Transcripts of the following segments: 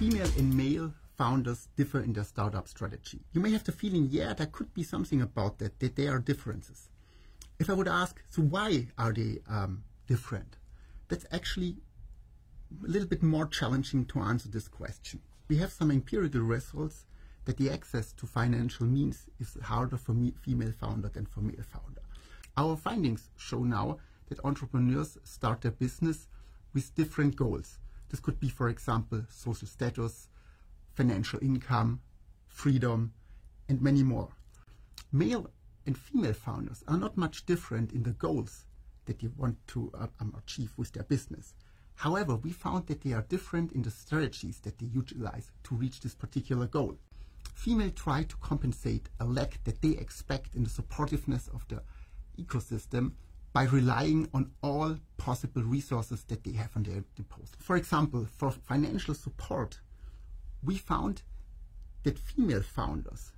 female and male founders differ in their startup strategy. You may have the feeling, yeah, there could be something about that, that there are differences. If I would ask, so why are they um, different? That's actually a little bit more challenging to answer this question. We have some empirical results that the access to financial means is harder for me, female founder than for male founder. Our findings show now that entrepreneurs start their business with different goals. This could be, for example, social status, financial income, freedom, and many more. Male and female founders are not much different in the goals that they want to uh, achieve with their business. However, we found that they are different in the strategies that they utilize to reach this particular goal. Female try to compensate a lack that they expect in the supportiveness of the ecosystem by relying on all possible resources that they have on their disposal. For example, for financial support, we found that female founders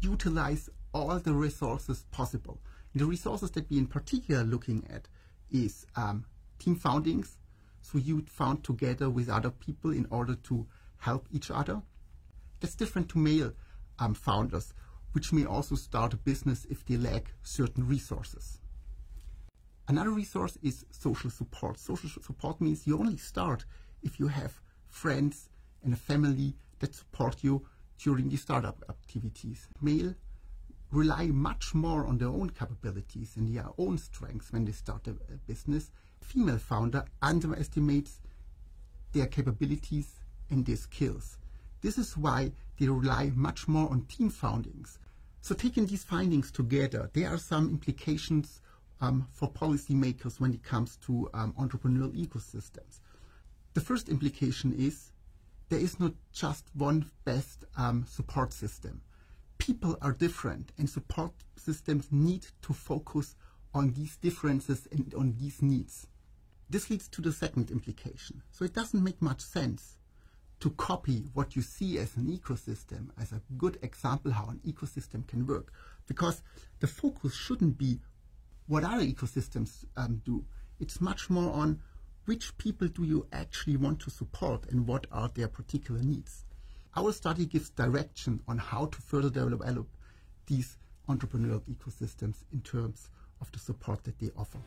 utilize all the resources possible. And the resources that we in particular looking at is um, team foundings. So you found together with other people in order to help each other. That's different to male um, founders, which may also start a business if they lack certain resources. Another resource is social support. Social support means you only start if you have friends and a family that support you during the startup activities. Male rely much more on their own capabilities and their own strengths when they start a, business. Female founder underestimates their capabilities and their skills. This is why they rely much more on team foundings. So taking these findings together, there are some implications um, for policymakers when it comes to um, entrepreneurial ecosystems. The first implication is there is not just one best um, support system. People are different, and support systems need to focus on these differences and on these needs. This leads to the second implication. So it doesn't make much sense to copy what you see as an ecosystem as a good example how an ecosystem can work because the focus shouldn't be what other ecosystems um, do. It's much more on which people do you actually want to support and what are their particular needs. Our study gives direction on how to further develop these entrepreneurial ecosystems in terms of the support that they offer.